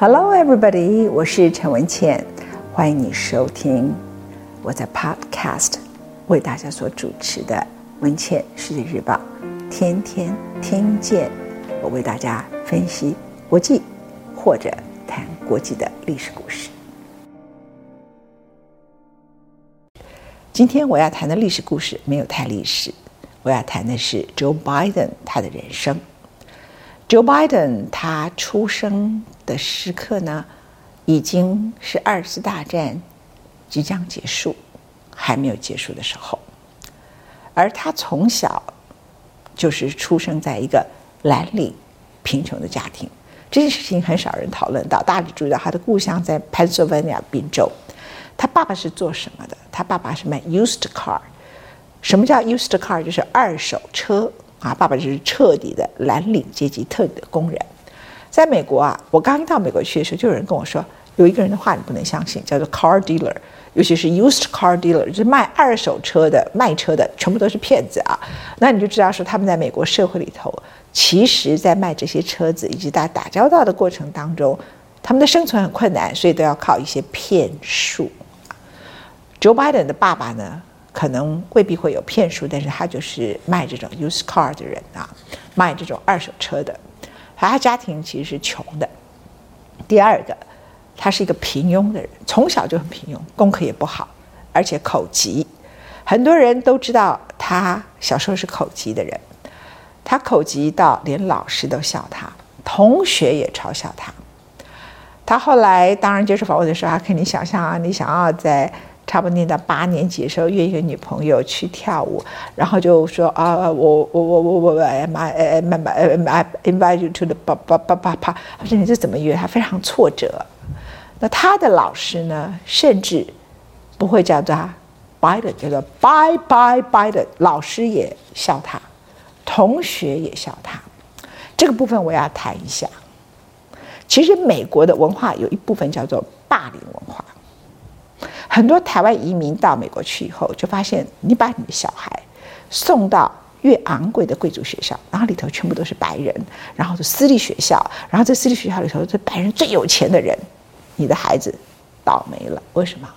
Hello, everybody！我是陈文茜，欢迎你收听我在 Podcast 为大家所主持的《文茜世界日报》，天天听见我为大家分析国际或者谈国际的历史故事。今天我要谈的历史故事没有太历史，我要谈的是 Joe Biden 他的人生。Joe Biden 他出生的时刻呢，已经是二次大战即将结束，还没有结束的时候。而他从小就是出生在一个蓝领贫穷的家庭，这件事情很少人讨论到。大家注意到他的故乡在 Pennsylvania 宾州，他爸爸是做什么的？他爸爸是卖 used car。什么叫 used car？就是二手车。啊，爸爸就是彻底的蓝领阶级，彻底的工人。在美国啊，我刚一到美国去的时候，就有人跟我说，有一个人的话你不能相信，叫做 car dealer，尤其是 used car dealer，就是卖二手车的、卖车的，全部都是骗子啊。那你就知道说，他们在美国社会里头，其实在卖这些车子以及大家打交道的过程当中，他们的生存很困难，所以都要靠一些骗术。Joe Biden 的爸爸呢？可能未必会有骗术，但是他就是卖这种 used car 的人啊，卖这种二手车的。他家庭其实是穷的。第二个，他是一个平庸的人，从小就很平庸，功课也不好，而且口疾。很多人都知道他小时候是口疾的人，他口疾到连老师都笑他，同学也嘲笑他。他后来当然接受访问的时候，他肯定想象啊，你想要在。差不多念到八年级的时候，约一个女朋友去跳舞，然后就说啊，我我我我我哎妈哎妈妈哎妈 invite you to the 啪啪啪啪啪。他说你这怎么约？他非常挫折。那他的老师呢，甚至不会叫他 Biden，叫做 Bye Bye Biden。老师也笑他，同学也笑他。这个部分我要谈一下。其实美国的文化有一部分叫做霸凌文化。很多台湾移民到美国去以后，就发现你把你的小孩送到越昂贵的贵族学校，然后里头全部都是白人，然后是私立学校，然后在私立学校里头是白人最有钱的人，你的孩子倒霉了。为什么？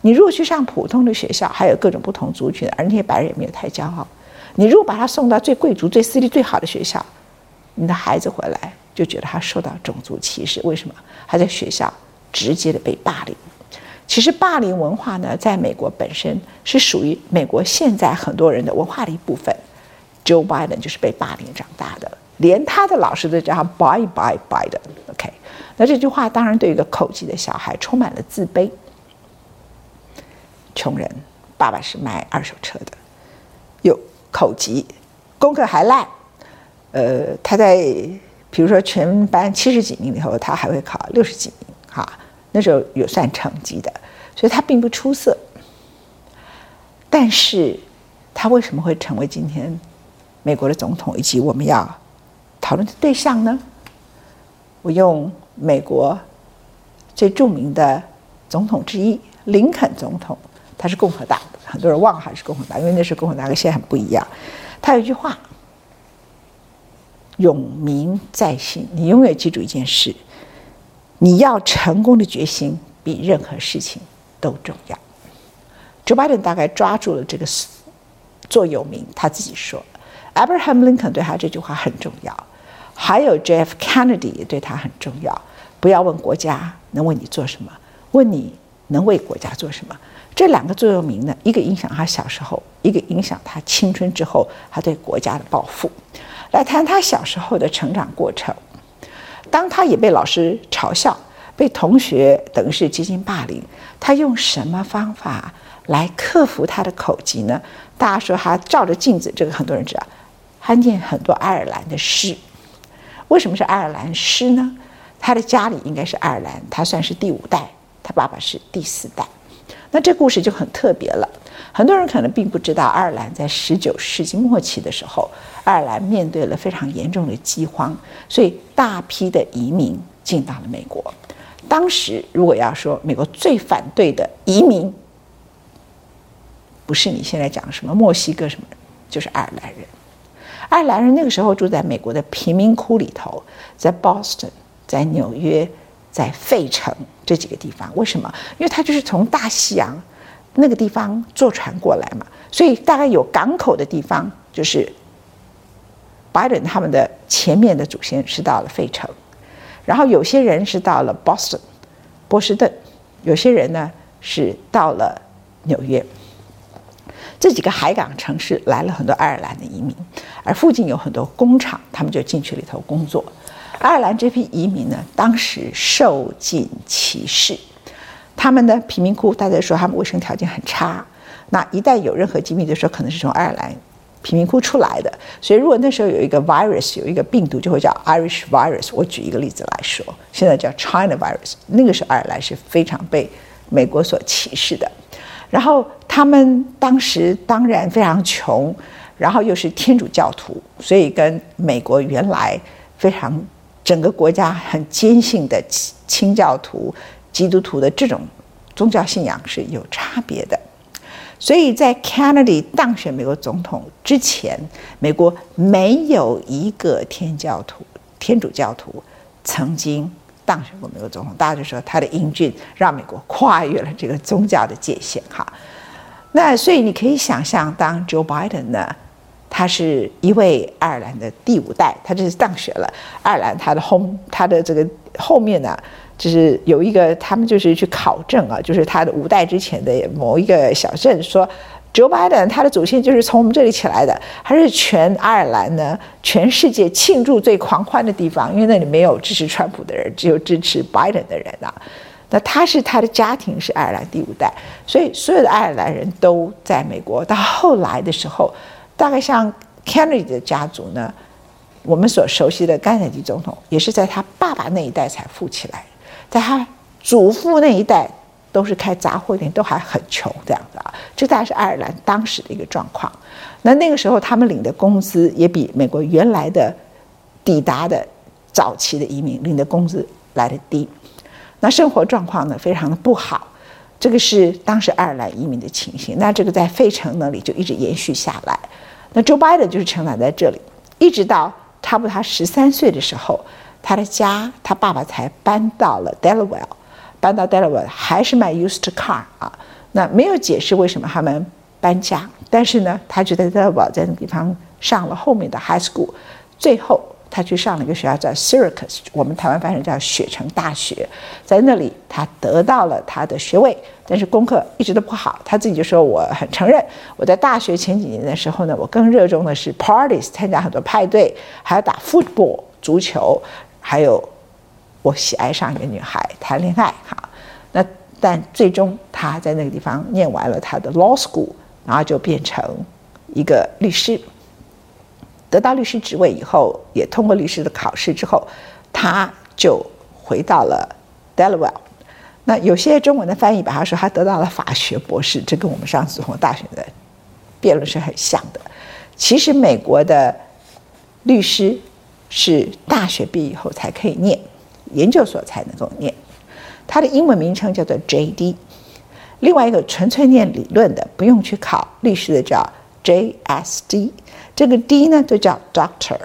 你如果去上普通的学校，还有各种不同族群，而那些白人也没有太骄傲。你如果把他送到最贵族、最私立、最好的学校，你的孩子回来就觉得他受到种族歧视。为什么？他在学校直接的被霸凌。其实霸凌文化呢，在美国本身是属于美国现在很多人的文化的一部分。Joe Biden 就是被霸凌长大的，连他的老师都叫他 Bye Bye Biden。OK，那这句话当然对一个口疾的小孩充满了自卑。穷人，爸爸是卖二手车的，有口疾，功课还烂。呃，他在比如说全班七十几名里头，他还会考六十几名，哈。那时候有算成绩的，所以他并不出色。但是，他为什么会成为今天美国的总统以及我们要讨论的对象呢？我用美国最著名的总统之一林肯总统，他是共和党的，很多人忘了他是共和党，因为那时候共和党跟现在很不一样。他有一句话：“永铭在心。”你永远记住一件事。你要成功的决心比任何事情都重要。Joe Biden 大概抓住了这个座右铭，他自己说，Abraham Lincoln 对他这句话很重要，还有 J F Kennedy 也对他很重要。不要问国家能为你做什么，问你能为国家做什么。这两个座右铭呢，一个影响他小时候，一个影响他青春之后他对国家的抱负。来谈他小时候的成长过程。当他也被老师嘲笑，被同学等于是接近霸凌，他用什么方法来克服他的口疾呢？大家说他照着镜子，这个很多人知道，他念很多爱尔兰的诗。为什么是爱尔兰诗呢？他的家里应该是爱尔兰，他算是第五代，他爸爸是第四代。那这故事就很特别了。很多人可能并不知道，爱尔兰在十九世纪末期的时候，爱尔兰面对了非常严重的饥荒，所以大批的移民进到了美国。当时如果要说美国最反对的移民，不是你现在讲什么墨西哥什么，就是爱尔兰人。爱尔兰人那个时候住在美国的贫民窟里头，在 Boston，在纽约，在费城这几个地方。为什么？因为他就是从大西洋那个地方坐船过来嘛，所以大概有港口的地方，就是拜登他们的前面的祖先是到了费城，然后有些人是到了 Boston 波士顿，有些人呢是到了纽约。这几个海港城市来了很多爱尔兰的移民，而附近有很多工厂，他们就进去里头工作。爱尔兰这批移民呢，当时受尽歧视，他们的贫民窟，大家说他们卫生条件很差。那一旦有任何疾病，就说可能是从爱尔兰贫民窟出来的。所以如果那时候有一个 virus，有一个病毒，就会叫 Irish virus。我举一个例子来说，现在叫 China virus。那个时候爱尔兰是非常被美国所歧视的。然后他们当时当然非常穷，然后又是天主教徒，所以跟美国原来非常整个国家很坚信的清教徒、基督徒的这种宗教信仰是有差别的。所以在 Kennedy 当选美国总统之前，美国没有一个天教徒、天主教徒曾经。当选过美国总统，大家就说他的英俊让美国跨越了这个宗教的界限哈。那所以你可以想象，当 Joe Biden 呢，他是一位爱尔兰的第五代，他就是当选了爱尔兰，他的后他的这个后面呢，就是有一个他们就是去考证啊，就是他的五代之前的某一个小镇说。Joe Biden 他的祖先就是从我们这里起来的，还是全爱尔兰呢？全世界庆祝最狂欢的地方，因为那里没有支持川普的人，只有支持 Biden 的人啊。那他是他的家庭是爱尔兰第五代，所以所有的爱尔兰人都在美国。到后来的时候，大概像 Kennedy 的家族呢，我们所熟悉的甘乃迪总统，也是在他爸爸那一代才富起来，在他祖父那一代。都是开杂货店，都还很穷这样子啊，这大概是爱尔兰当时的一个状况。那那个时候他们领的工资也比美国原来的抵达的早期的移民领的工资来得低，那生活状况呢非常的不好。这个是当时爱尔兰移民的情形。那这个在费城那里就一直延续下来。那 Joe Biden 就是成长在这里，一直到差不多他十三岁的时候，他的家他爸爸才搬到了 Delaware。搬到 Delaware 还是卖 used car 啊？那没有解释为什么他们搬家，但是呢，他就在 Delaware 在那个地方上了后面的 high school，最后他去上了一个学校叫 Syracuse，我们台湾翻译叫雪城大学，在那里他得到了他的学位，但是功课一直都不好。他自己就说：“我很承认，我在大学前几年的时候呢，我更热衷的是 parties，参加很多派对，还要打 football 足球，还有。”我喜爱上一个女孩谈恋爱，哈，那但最终他在那个地方念完了他的 law school，然后就变成一个律师，得到律师职位以后，也通过律师的考试之后，他就回到了 Delaware。那有些中文的翻译把他说他得到了法学博士，这跟我们上次从大学的辩论是很像的。其实美国的律师是大学毕业以后才可以念。研究所才能够念，它的英文名称叫做 JD。另外一个纯粹念理论的，不用去考律师的叫 JSD。这个 D 呢，就叫 Doctor。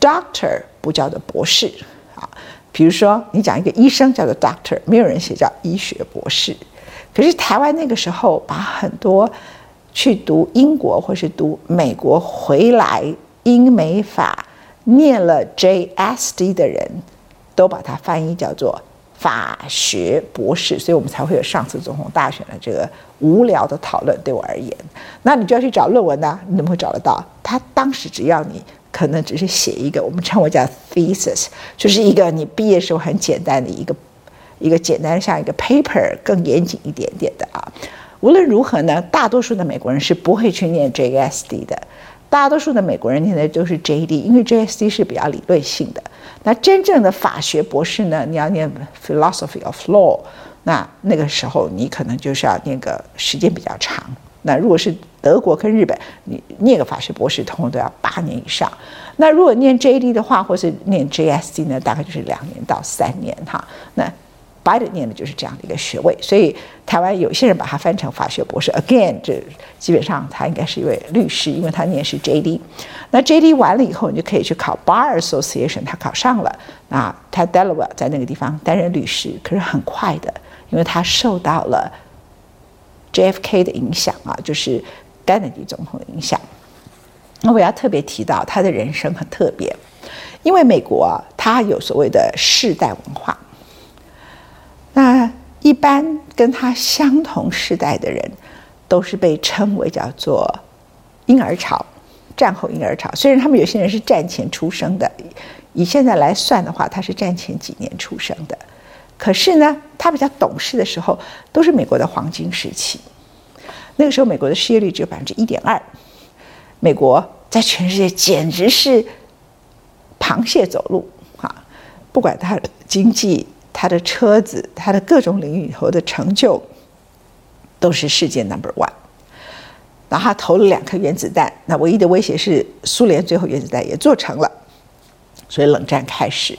Doctor 不叫做博士啊。比如说，你讲一个医生叫做 Doctor，没有人写叫医学博士。可是台湾那个时候，把很多去读英国或是读美国回来英美法念了 JSD 的人。都把它翻译叫做法学博士，所以我们才会有上次总统大选的这个无聊的讨论。对我而言，那你就要去找论文呢？你怎么会找得到？他当时只要你可能只是写一个，我们称为叫 thesis，就是一个你毕业时候很简单的一个一个简单像一个 paper 更严谨一点点的啊。无论如何呢，大多数的美国人是不会去念 JSD 的。大多数的美国人念的都是 JD，因为 JSD 是比较理论性的。那真正的法学博士呢，你要念 Philosophy of Law，那那个时候你可能就是要念个时间比较长。那如果是德国跟日本，你念个法学博士，通常都要八年以上。那如果念 JD 的话，或是念 JSD 呢，大概就是两年到三年哈。那 Biden 念的就是这样的一个学位，所以台湾有些人把它翻成法学博士。Again，这基本上他应该是一位律师，因为他念是 JD。那 JD 完了以后，你就可以去考 Bar Association，他考上了。那他 Delaware 在那个地方担任律师，可是很快的，因为他受到了 JFK 的影响啊，就是甘乃迪总统的影响。那我要特别提到他的人生很特别，因为美国啊，他有所谓的世代文化。那一般跟他相同世代的人，都是被称为叫做婴儿潮，战后婴儿潮。虽然他们有些人是战前出生的，以现在来算的话，他是战前几年出生的，可是呢，他比较懂事的时候，都是美国的黄金时期。那个时候，美国的失业率只有百分之一点二。美国在全世界简直是螃蟹走路啊！不管它经济、他的车子、他的各种领域以后的成就，都是世界 number one。然后他投了两颗原子弹，那唯一的威胁是苏联最后原子弹也做成了，所以冷战开始。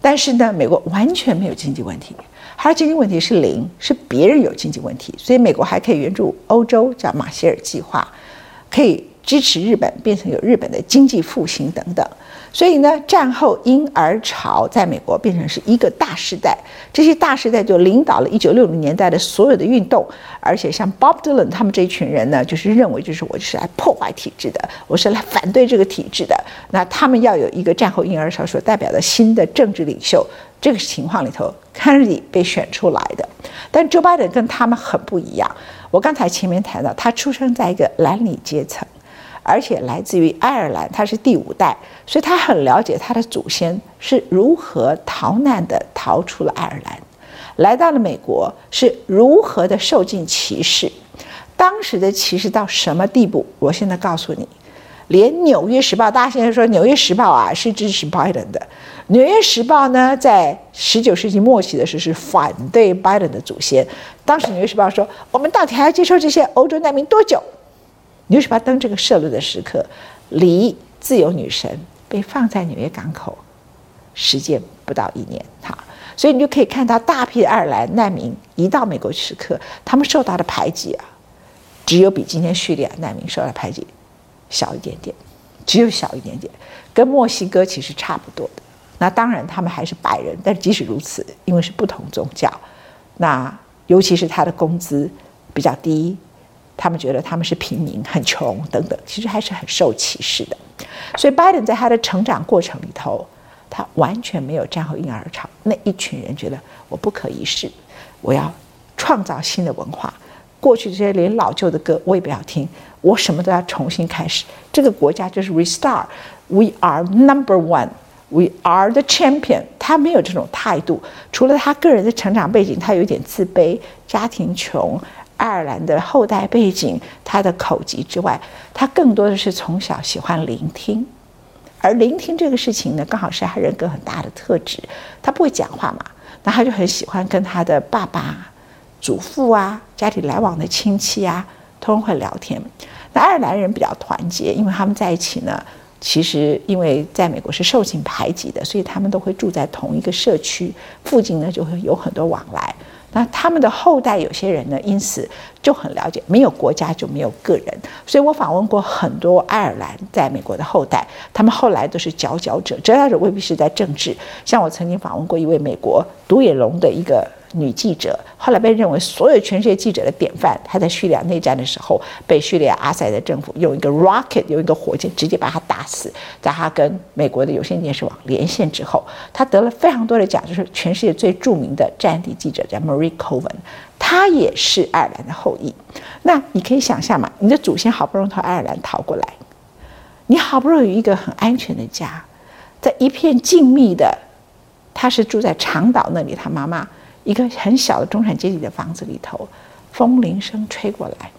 但是呢，美国完全没有经济问题，它的经济问题是零，是别人有经济问题，所以美国还可以援助欧洲，叫马歇尔计划，可以。支持日本变成有日本的经济复兴等等，所以呢，战后婴儿潮在美国变成是一个大时代。这些大时代就领导了一九六零年代的所有的运动，而且像 Bob Dylan 他们这一群人呢，就是认为就是我就是来破坏体制的，我是来反对这个体制的。那他们要有一个战后婴儿潮所代表的新的政治领袖。这个情况里头，Kennedy 被选出来的，但 Joe Biden 跟他们很不一样。我刚才前面谈到，他出生在一个蓝领阶层。而且来自于爱尔兰，他是第五代，所以他很了解他的祖先是如何逃难的逃出了爱尔兰，来到了美国是如何的受尽歧视，当时的歧视到什么地步？我现在告诉你，连《纽约时报》，大家现在说《纽约时报》啊是支持拜登的，《纽约时报》呢在十九世纪末期的时候是反对拜登的祖先，当时《纽约时报》说，我们到底还要接受这些欧洲难民多久？纽约时报登这个社论的时刻，离自由女神被放在纽约港口时间不到一年，哈，所以你就可以看到大批的爱尔兰难民移到美国时刻，他们受到的排挤啊，只有比今天叙利亚难民受到的排挤小一点点，只有小一点点，跟墨西哥其实差不多的。那当然他们还是白人，但即使如此，因为是不同宗教，那尤其是他的工资比较低。他们觉得他们是平民，很穷等等，其实还是很受歧视的。所以拜登在他的成长过程里头，他完全没有战后婴儿潮那一群人觉得我不可一世，我要创造新的文化。过去这些连老旧的歌我也不要听，我什么都要重新开始。这个国家就是 restart，we are number one，we are the champion。他没有这种态度，除了他个人的成长背景，他有点自卑，家庭穷。爱尔兰的后代背景，他的口疾之外，他更多的是从小喜欢聆听，而聆听这个事情呢，刚好是他人格很大的特质。他不会讲话嘛，那他就很喜欢跟他的爸爸、祖父啊、家里来往的亲戚啊，通通会聊天。那爱尔兰人比较团结，因为他们在一起呢，其实因为在美国是受尽排挤的，所以他们都会住在同一个社区，附近呢就会有很多往来。那他们的后代有些人呢，因此就很了解，没有国家就没有个人。所以我访问过很多爱尔兰在美国的后代，他们后来都是佼佼者，佼佼者未必是在政治。像我曾经访问过一位美国独眼龙的一个。女记者后来被认为所有全世界记者的典范。她在叙利亚内战的时候，被叙利亚阿塞的政府用一个 rocket，用一个火箭直接把她打死。在她跟美国的有线电视网连线之后，她得了非常多的奖，就是全世界最著名的战地记者叫 Marie Coven，她也是爱尔兰的后裔。那你可以想象嘛，你的祖先好不容易从爱尔兰逃过来，你好不容易有一个很安全的家，在一片静谧的，他是住在长岛那里，他妈妈。一个很小的中产阶级的房子里头，风铃声吹过来。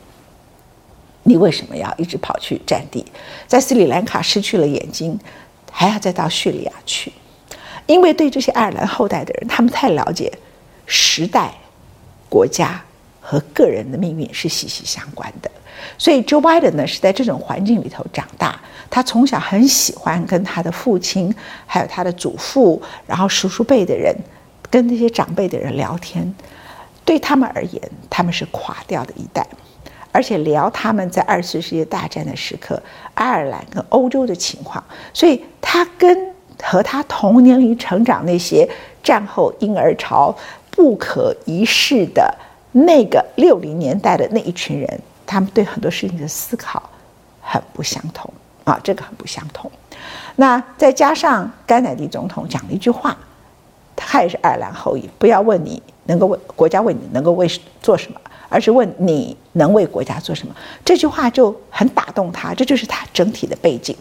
你为什么要一直跑去战地？在斯里兰卡失去了眼睛，还要再到叙利亚去？因为对这些爱尔兰后代的人，他们太了解时代、国家和个人的命运是息息相关的。所以，Joe Biden 呢是在这种环境里头长大。他从小很喜欢跟他的父亲，还有他的祖父，然后叔叔辈的人。跟那些长辈的人聊天，对他们而言，他们是垮掉的一代。而且聊他们在二次世界大战的时刻，爱尔兰跟欧洲的情况，所以他跟和他同年龄成长那些战后婴儿潮不可一世的那个六零年代的那一群人，他们对很多事情的思考很不相同啊，这个很不相同。那再加上甘乃迪总统讲了一句话，他也是爱尔兰后裔，不要问你能够为国家为你能够为做什么。而是问你能为国家做什么？这句话就很打动他，这就是他整体的背景。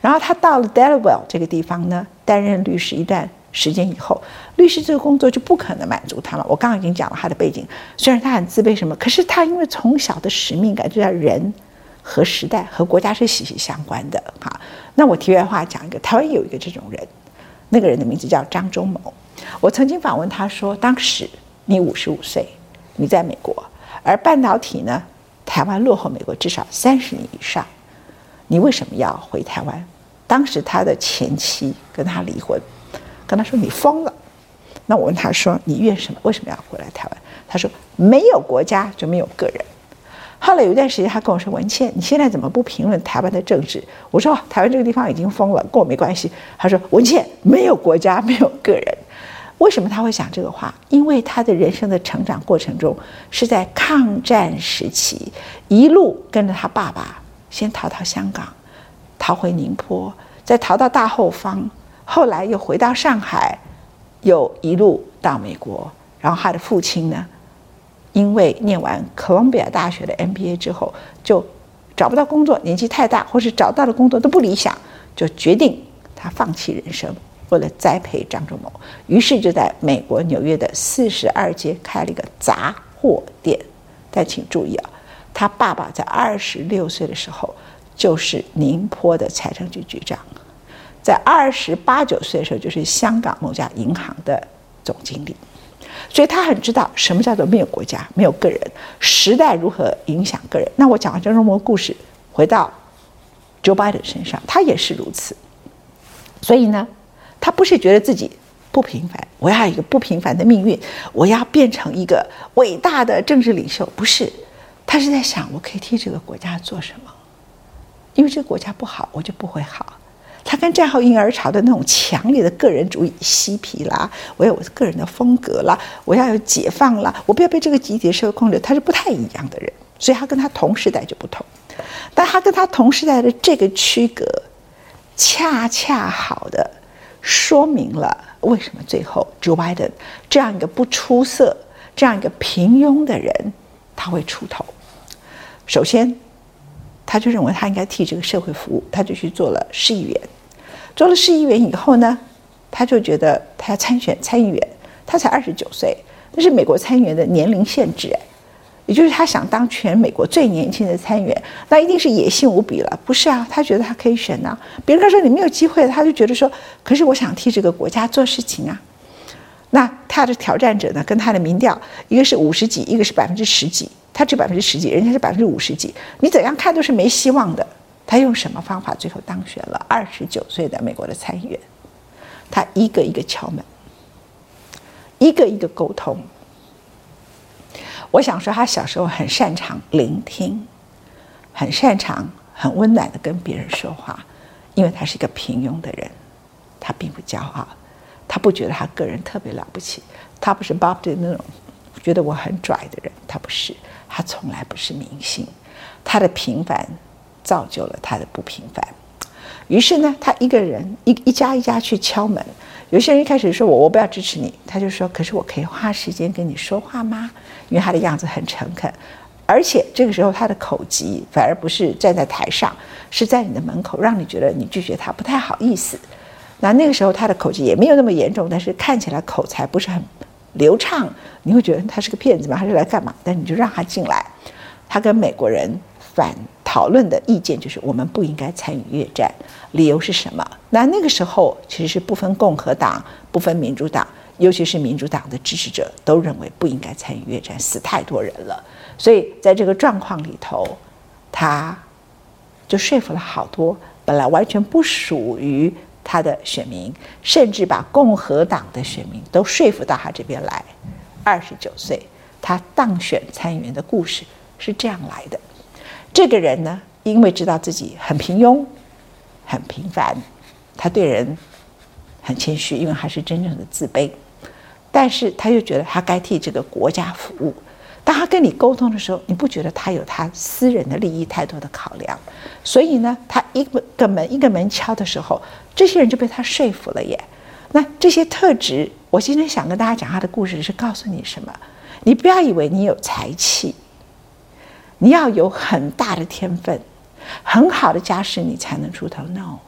然后他到了 Delaware 这个地方呢，担任律师一段时间以后，律师这个工作就不可能满足他了。我刚刚已经讲了他的背景，虽然他很自卑什么，可是他因为从小的使命感，就叫人和时代和国家是息息相关的。哈，那我题外话讲一个，台湾有一个这种人，那个人的名字叫张忠谋。我曾经访问他说，当时你五十五岁，你在美国。而半导体呢，台湾落后美国至少三十年以上，你为什么要回台湾？当时他的前妻跟他离婚，跟他说你疯了。那我问他说你愿什么？为什么要回来台湾？他说没有国家就没有个人。后来有一段时间他跟我说文倩，你现在怎么不评论台湾的政治？我说台湾这个地方已经疯了，跟我没关系。他说文倩没有国家没有个人。为什么他会讲这个话？因为他的人生的成长过程中是在抗战时期，一路跟着他爸爸，先逃到香港，逃回宁波，再逃到大后方，后来又回到上海，又一路到美国。然后他的父亲呢，因为念完哥伦比亚大学的 MBA 之后，就找不到工作，年纪太大，或是找到的工作都不理想，就决定他放弃人生。为了栽培张忠谋，于是就在美国纽约的四十二街开了一个杂货店。但请注意啊，他爸爸在二十六岁的时候就是宁波的财政局局长，在二十八九岁的时候就是香港某家银行的总经理，所以他很知道什么叫做没有国家、没有个人，时代如何影响个人。那我讲完张忠谋故事，回到 Joe Biden 身上，他也是如此。所以呢，他不是觉得自己不平凡，我要一个不平凡的命运，我要变成一个伟大的政治领袖，不是，他是在想我可以替这个国家做什么，因为这个国家不好，我就不会好。他跟战后婴儿潮的那种强烈的个人主义嬉皮啦，我有我个人的风格啦，我要有解放啦，我不要被这个集体社会控制，他是不太一样的人，所以他跟他同时代就不同，但他跟他同时代的这个区隔，恰恰好的。说明了为什么最后 Joe Biden 这样一个不出色、这样一个平庸的人，他会出头。首先，他就认为他应该替这个社会服务，他就去做了市议员。做了市议员以后呢，他就觉得他要参选参议员。他才二十九岁，那是美国参议员的年龄限制。也就是他想当全美国最年轻的参议员，那一定是野心无比了。不是啊，他觉得他可以选呢、别人他说你没有机会，他就觉得说，可是我想替这个国家做事情啊。那他的挑战者呢，跟他的民调，一个是五十几，一个是百分之十几，他只百分之十几，人家是百分之五十几，你怎样看都是没希望的。他用什么方法最后当选了二十九岁的美国的参议员？他一个一个敲门，一个一个沟通。我想说，他小时候很擅长聆听，很擅长很温暖的跟别人说话，因为他是一个平庸的人，他并不骄傲，他不觉得他个人特别了不起，他不是 Bob 的那种觉得我很拽的人，他不是，他从来不是明星，他的平凡造就了他的不平凡。于是呢，他一个人一一家一家去敲门。有些人一开始说我我不要支持你，他就说，可是我可以花时间跟你说话吗？因为他的样子很诚恳，而且这个时候他的口疾反而不是站在台上，是在你的门口，让你觉得你拒绝他不太好意思。那那个时候他的口疾也没有那么严重，但是看起来口才不是很流畅，你会觉得他是个骗子吗？他是来干嘛？但你就让他进来，他跟美国人反讨论的意见就是我们不应该参与越战，理由是什么？那那个时候其实是不分共和党，不分民主党。尤其是民主党的支持者都认为不应该参与越战，死太多人了。所以在这个状况里头，他就说服了好多本来完全不属于他的选民，甚至把共和党的选民都说服到他这边来。二十九岁，他当选参议员的故事是这样来的。这个人呢，因为知道自己很平庸、很平凡，他对人很谦虚，因为他是真正的自卑。但是他又觉得他该替这个国家服务。当他跟你沟通的时候，你不觉得他有他私人的利益太多的考量？所以呢，他一个门一个门敲的时候，这些人就被他说服了耶。那这些特质，我今天想跟大家讲他的故事是告诉你什么？你不要以为你有才气，你要有很大的天分，很好的家世，你才能出头。No，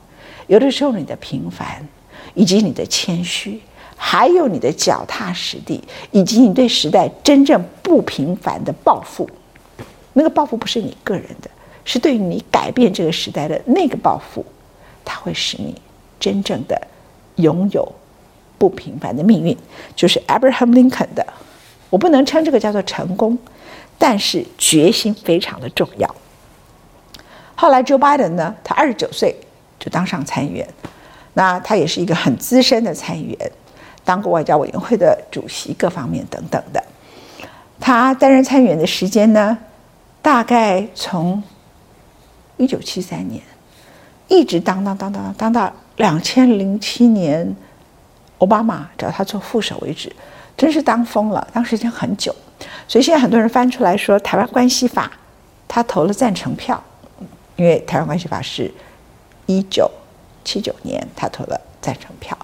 有的时候你的平凡，以及你的谦虚。还有你的脚踏实地，以及你对时代真正不平凡的抱负，那个抱负不是你个人的，是对于你改变这个时代的那个抱负，它会使你真正的拥有不平凡的命运。就是 Abraham Lincoln 的，我不能称这个叫做成功，但是决心非常的重要。后来 Joe Biden 呢，他二十九岁就当上参议员，那他也是一个很资深的参议员。当过外交委员会的主席，各方面等等的。他担任参议员的时间呢，大概从一九七三年一直当当当当当到两千零七年，奥巴马找他做副手为止，真是当疯了，当时间很久。所以现在很多人翻出来说，《台湾关系法》，他投了赞成票，因为《台湾关系法》是一九七九年他投了赞成票。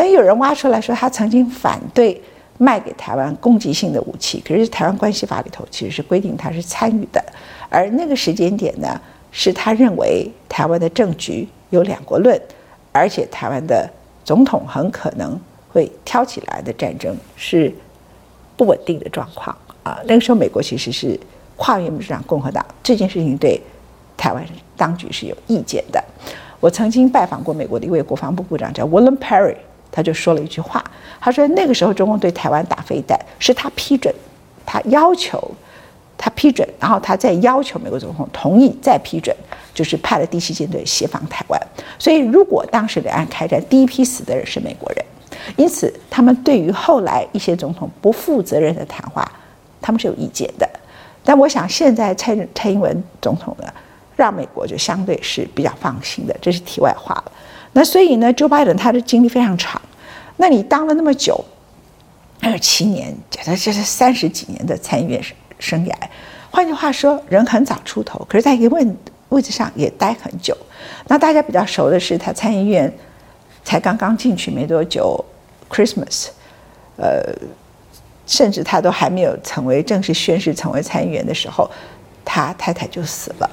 但有人挖出来说，他曾经反对卖给台湾攻击性的武器。可是《台湾关系法》里头其实是规定他是参与的，而那个时间点呢，是他认为台湾的政局有两国论，而且台湾的总统很可能会挑起来的战争是不稳定的状况啊。那个时候，美国其实是跨越民主党、共和党这件事情对台湾当局是有意见的。我曾经拜访过美国的一位国防部部长，叫 William Perry。他就说了一句话，他说那个时候中共对台湾打飞弹是他批准，他要求他批准，然后他再要求美国总统同意再批准，就是派了第七舰队协防台湾。所以如果当时两岸开战，第一批死的人是美国人，因此他们对于后来一些总统不负责任的谈话，他们是有意见的。但我想现在蔡蔡英文总统呢，让美国就相对是比较放心的，这是题外话了。那所以呢，Joe Biden 他的经历非常长。那你当了那么久，二十七年，这这是三十几年的参议员生涯。换句话说，人很早出头，可是在一个位位置上也待很久。那大家比较熟的是，他参议院才刚刚进去没多久，Christmas，呃，甚至他都还没有成为正式宣誓成为参议员的时候，他太太就死了。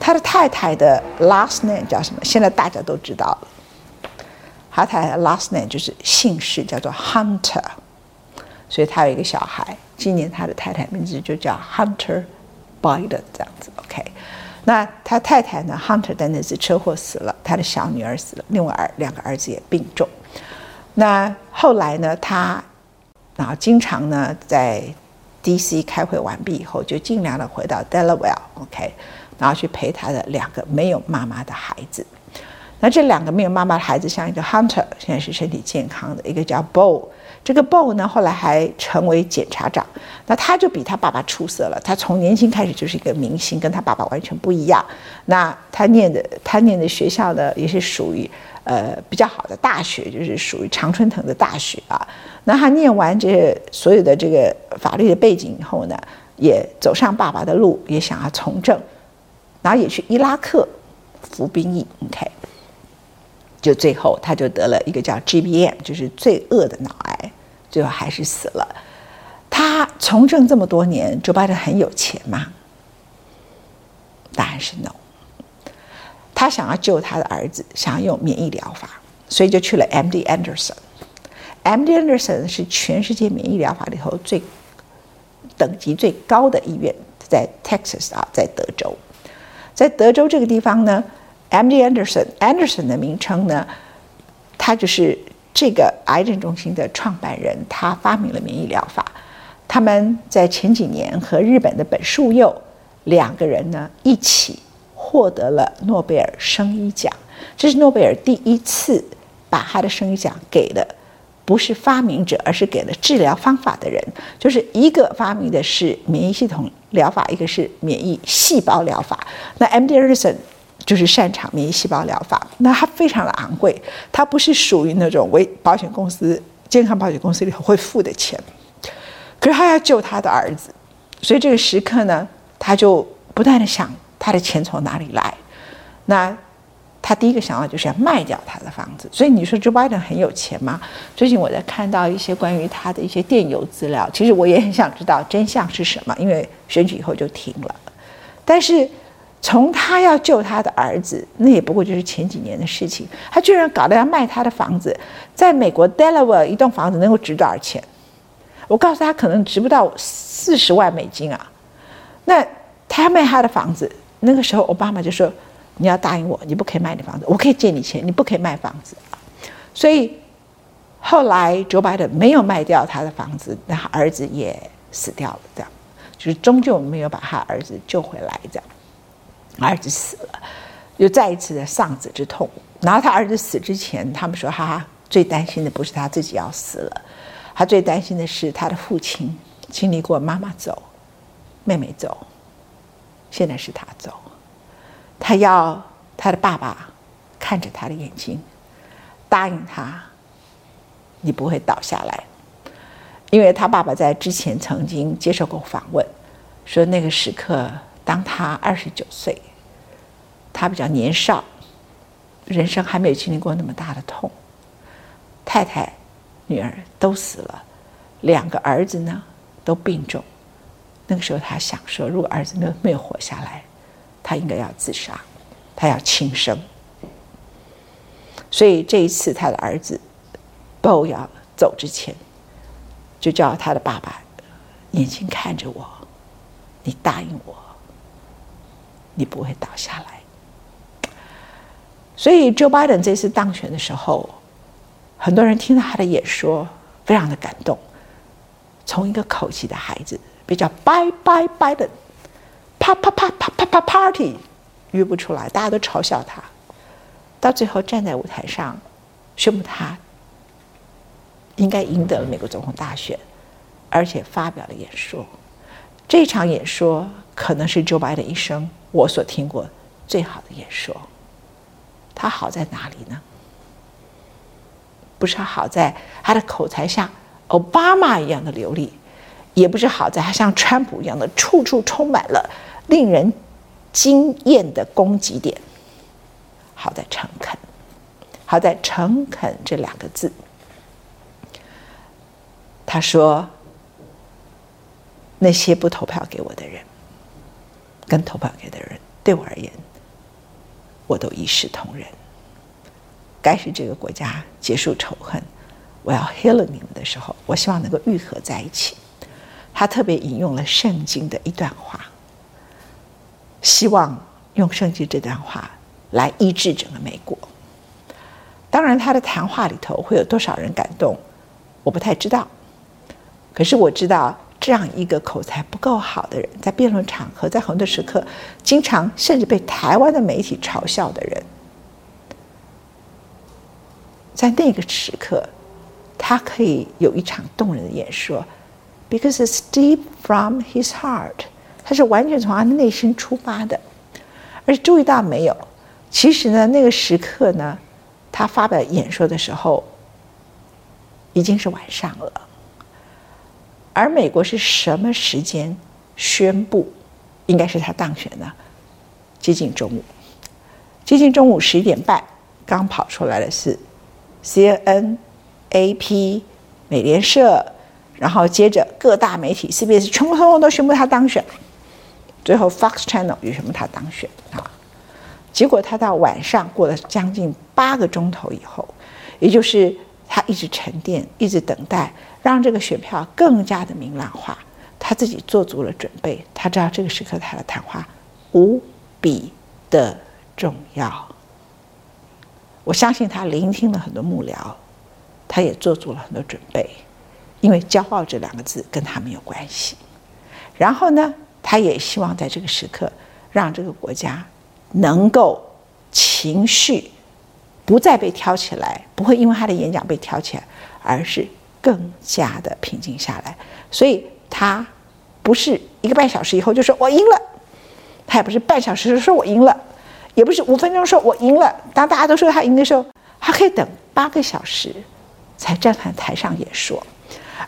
他的太太的 last name 叫什么？现在大家都知道了。他太太 last name 就是姓氏，叫做 Hunter，所以他有一个小孩，今年他的太太名字就叫 Hunter Biden，这样子。OK，那他太太呢？Hunter 在那次车祸死了，他的小女儿死了，另外儿两个儿子也病重。那后来呢？他然后经常呢在 DC 开会完毕以后，就尽量的回到 Delaware，OK。然后去陪他的两个没有妈妈的孩子，那这两个没有妈妈的孩子，像一个 Hunter，现在是身体健康的，一个叫 Bo，这个 Bo 呢后来还成为检察长，那他就比他爸爸出色了，他从年轻开始就是一个明星，跟他爸爸完全不一样。那他念的他念的学校呢，也是属于呃比较好的大学，就是属于常春藤的大学啊。那他念完这所有的这个法律的背景以后呢，也走上爸爸的路，也想要从政。然后也去伊拉克服兵役，OK，就最后他就得了一个叫 GBM，就是最恶的脑癌，最后还是死了。他从政这么多年，Joe Biden 很有钱吗？答案是 no。他想要救他的儿子，想要用免疫疗法，所以就去了 MD Anderson。MD Anderson 是全世界免疫疗法里头最等级最高的医院，在 Texas 啊，在德州。在德州这个地方呢，MD Anderson，Anderson 的名称呢，他就是这个癌症中心的创办人，他发明了免疫疗法。他们在前几年和日本的本庶佑两个人呢一起获得了诺贝尔生医奖，这是诺贝尔第一次把他的生理奖给了不是发明者，而是给了治疗方法的人，就是一个发明的是免疫系统疗法，一个是免疫细胞疗法。那 MD Anderson 就是擅长免疫细胞疗法，那他非常的昂贵，他不是属于那种为保险公司、健康保险公司里头会付的钱，可是他要救他的儿子，所以这个时刻呢，他就不断的想他的钱从哪里来，那。他第一个想到就是要卖掉他的房子，所以你说 Joe Biden 很有钱吗？最近我在看到一些关于他的一些电邮资料，其实我也很想知道真相是什么，因为选举以后就停了。但是从他要救他的儿子，那也不过就是前几年的事情，他居然搞得要卖他的房子，在美国 Delaware 一栋房子能够值多少钱？我告诉他，可能值不到四十万美金啊。那他要卖他的房子，那个时候奥巴马就说。你要答应我，你不可以卖你房子，我可以借你钱，你不可以卖房子。所以后来 Joe Biden 没有卖掉他的房子，那他儿子也死掉了，这样就是终究没有把他儿子救回来，这样儿子死了，又再一次的丧子之痛。然后他儿子死之前，他们说他最担心的不是他自己要死了，他最担心的是他的父亲经历过妈妈走、妹妹走，现在是他走。他要他的爸爸看着他的眼睛，答应他，你不会倒下来，因为他爸爸在之前曾经接受过访问，说那个时刻，当他二十九岁，他比较年少，人生还没有经历过那么大的痛，太太、女儿都死了，两个儿子呢都病重，那个时候他想说，如果儿子没有没有活下来。他应该要自杀，他要轻生。所以这一次，他的儿子 Bo 要走之前，就叫他的爸爸眼睛看着我，你答应我，你不会倒下来。所以 Joe Biden 这次当选的时候，很多人听到他的演说，非常的感动。从一个口气的孩子，比较 Bye Bye Biden。啪啪啪啪啪啪 party，约不出来，大家都嘲笑他。到最后站在舞台上，宣布他应该赢得了美国总统大选，而且发表了演说。这场演说可能是 Joe Biden 一生我所听过最好的演说。他好在哪里呢？不是好在他的口才像奥巴马一样的流利，也不是好在他像川普一样的处处充满了。令人惊艳的攻击点，好在诚恳，好在诚恳这两个字。他说：“那些不投票给我的人，跟投票给的人，对我而言，我都一视同仁。该是这个国家结束仇恨，我要 heal 你们的时候，我希望能够愈合在一起。”他特别引用了圣经的一段话。希望用圣经这段话来医治整个美国。当然，他的谈话里头会有多少人感动，我不太知道。可是我知道，这样一个口才不够好的人，在辩论场合，在很多时刻，经常甚至被台湾的媒体嘲笑的人，在那个时刻，他可以有一场动人的演说，because it's deep from his heart。他是完全从他的内心出发的，而且注意到没有？其实呢，那个时刻呢，他发表演说的时候已经是晚上了。而美国是什么时间宣布应该是他当选呢？接近中午，接近中午十一点半，刚跑出来的是 C N A P、美联社，然后接着各大媒体 CBS 全部通通都宣布他当选。最后，Fox Channel 与什么他当选啊？结果他到晚上过了将近八个钟头以后，也就是他一直沉淀，一直等待，让这个选票更加的明朗化。他自己做足了准备，他知道这个时刻他的谈话无比的重要。我相信他聆听了很多幕僚，他也做足了很多准备，因为骄傲这两个字跟他没有关系。然后呢？他也希望在这个时刻，让这个国家能够情绪不再被挑起来，不会因为他的演讲被挑起来，而是更加的平静下来。所以他不是一个半小时以后就说我赢了，他也不是半小时说我赢了，也不是五分钟说我赢了。当大家都说他赢的时候，他可以等八个小时才站在台上演说，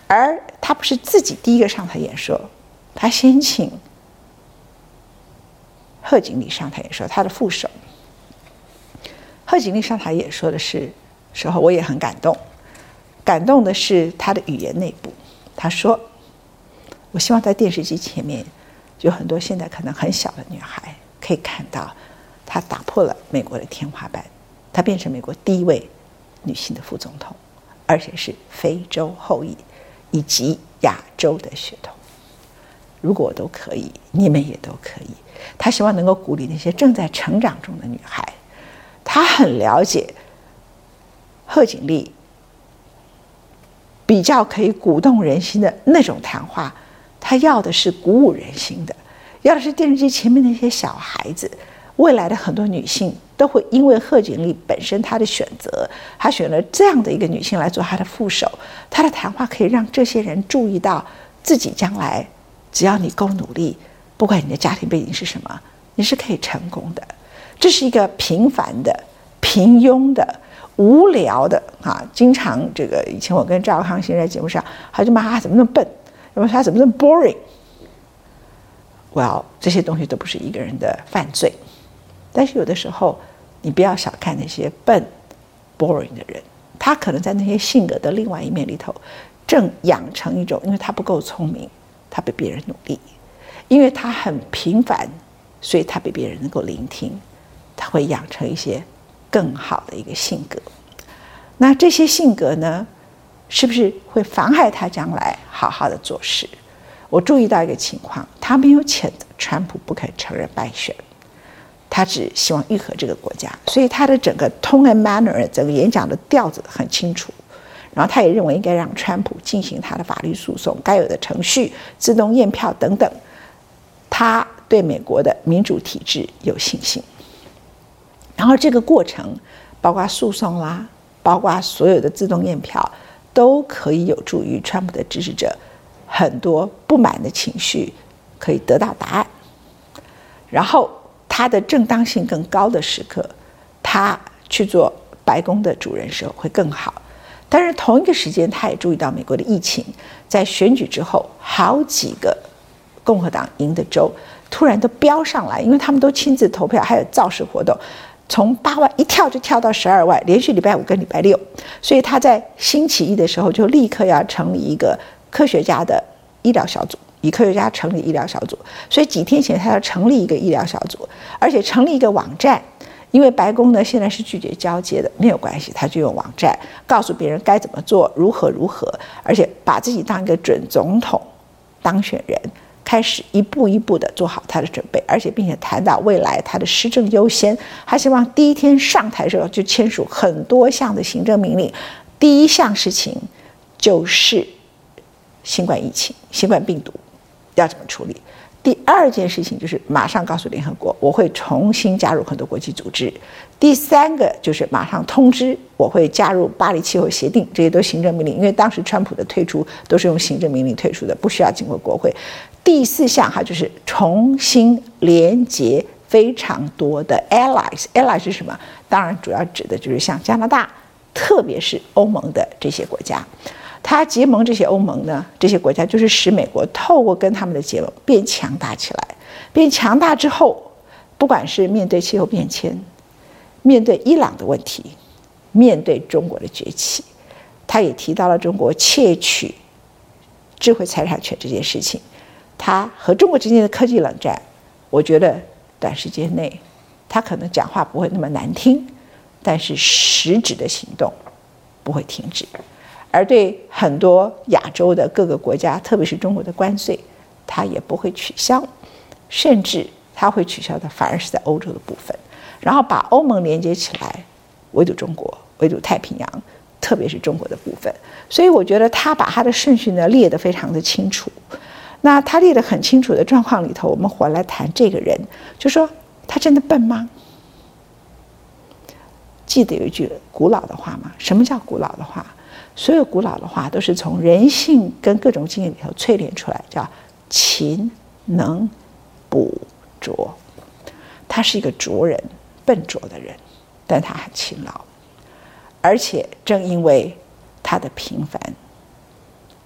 而他不是自己第一个上台演说，他先请贺锦丽上台演说，他的副手。贺锦丽上台演说的是时候，我也很感动。感动的是他的语言内部。他说：“我希望在电视机前面，有很多现在可能很小的女孩可以看到，她打破了美国的天花板，她变成美国第一位女性的副总统，而且是非洲后裔以及亚洲的血统。如果我都可以，你们也都可以。”他希望能够鼓励那些正在成长中的女孩。他很了解贺锦丽比较可以鼓动人心的那种谈话，他要的是鼓舞人心的，要的是电视机前面那些小孩子，未来的很多女性都会因为贺锦丽本身她的选择，她选了这样的一个女性来做她的副手，她的谈话可以让这些人注意到自己将来只要你够努力，不管你的家庭背景是什么，你是可以成功的。这是一个平凡的、平庸的、无聊的啊！经常这个以前我跟赵康先生在节目上，他就骂他怎么那么笨，要么他怎么那么 boring。Well，这些东西都不是一个人的犯罪，但是有的时候你不要小看那些笨、boring 的人，他可能在那些性格的另外一面里头，正养成一种，因为他不够聪明，他比别人努力；因为他很平凡，所以他比别人能够聆听。他会养成一些更好的一个性格，那这些性格呢，是不是会妨害他将来好好的做事？我注意到一个情况，他没有谴责川普不肯承认败选，他只希望愈合这个国家，所以他的整个 tone and manner，整个演讲的调子很清楚。然后他也认为应该让川普进行他的法律诉讼，该有的程序、自动验票等等。他对美国的民主体制有信心。然后这个过程，包括诉讼啦，包括所有的自动验票，都可以有助于川普的支持者很多不满的情绪可以得到答案。然后他的正当性更高的时刻，他去做白宫的主人时候会更好。但是同一个时间，他也注意到美国的疫情，在选举之后，好几个共和党赢的州突然都飙上来，因为他们都亲自投票，还有造势活动。从八万一跳就跳到十二万，连续礼拜五跟礼拜六，所以他在星期一的时候就立刻要成立一个科学家的医疗小组，以科学家成立医疗小组。所以几天前他要成立一个医疗小组，而且成立一个网站，因为白宫呢现在是拒绝交接的，没有关系，他就用网站告诉别人该怎么做，如何如何，而且把自己当一个准总统当选人。开始一步一步的做好他的准备，而且并且谈到未来他的施政优先。他希望第一天上台的时候就签署很多项的行政命令。第一项事情就是新冠疫情、新冠病毒要怎么处理。第二件事情就是马上告诉联合国，我会重新加入很多国际组织。第三个就是马上通知我会加入巴黎气候协定，这些都行政命令，因为当时川普的退出都是用行政命令退出的，不需要经过国会。第四项哈就是重新连接非常多的 allies，allies 是什么？当然主要指的就是像加拿大，特别是欧盟的这些国家。他结盟这些欧盟呢，这些国家就是使美国透过跟他们的结盟变强大起来。变强大之后，不管是面对气候变迁，面对伊朗的问题，面对中国的崛起，他也提到了中国窃取智慧财产权这件事情。他和中国之间的科技冷战，我觉得短时间内他可能讲话不会那么难听，但是实质的行动不会停止。而对很多亚洲的各个国家，特别是中国的关税，他也不会取消，甚至他会取消的反而是在欧洲的部分，然后把欧盟连接起来，围堵中国，围堵太平洋，特别是中国的部分。所以我觉得他把他的顺序呢列得非常的清楚。那他列得很清楚的状况里头，我们回来谈这个人，就说他真的笨吗？记得有一句古老的话吗？什么叫古老的话？所有古老的话都是从人性跟各种经验里头淬炼出来，叫勤能补拙。他是一个拙人，笨拙的人，但他很勤劳，而且正因为他的平凡，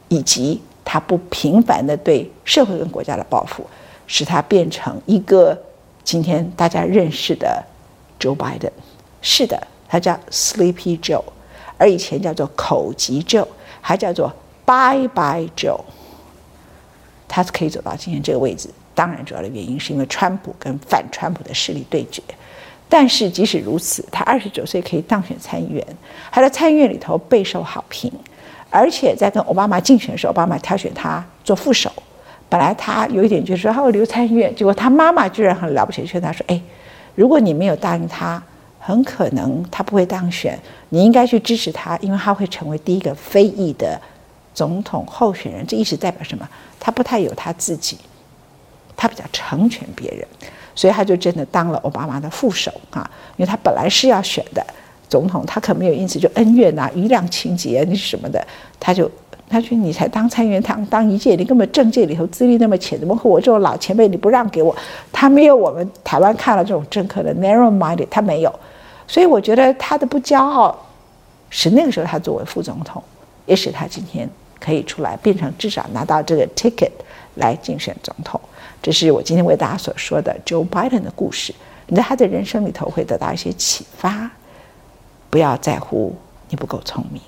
以及他不平凡的对社会跟国家的抱负，使他变成一个今天大家认识的 Joe Biden。是的，他叫 Sleepy Joe，而以前叫做口疾 Joe，还叫做 Bye Bye Joe。他是可以走到今天这个位置，当然主要的原因是因为川普跟反川普的势力对决。但是即使如此，他二十九岁可以当选参议员，还在参议院里头备受好评，而且在跟奥巴马竞选的时候，奥巴马挑选他做副手。本来他有一点就是说他会留参议院，结果他妈妈居然很了不起，劝他说：“哎，如果你没有答应他，很可能他不会当选，你应该去支持他，因为他会成为第一个非裔的总统候选人。这意思代表什么？他不太有他自己，他比较成全别人。”所以他就真的当了奥巴马的副手啊，因为他本来是要选的总统，他可没有因此就恩怨呐、瑜亮情节那什么的，他就他说你才当参议员当当一届，你根本政界里头资历那么浅，怎么和我这种老前辈你不让给我？他没有我们台湾看了这种政客的 narrow-minded，他没有，所以我觉得他的不骄傲，使那个时候他作为副总统，也使他今天可以出来变成至少拿到这个 ticket 来竞选总统。这是我今天为大家所说的 Joe Biden 的故事。你在他的人生里头会得到一些启发。不要在乎你不够聪明，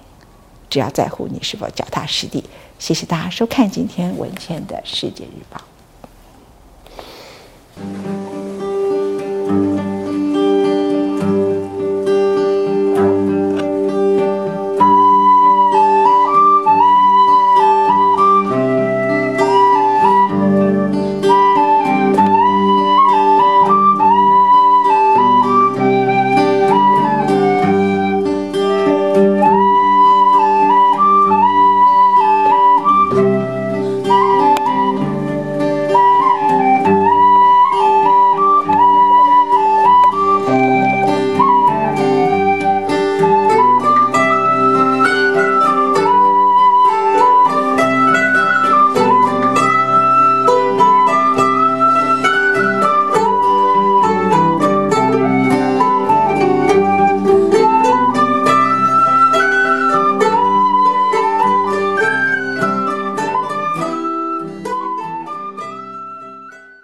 只要在乎你是否脚踏实地。谢谢大家收看今天文茜的世界日报。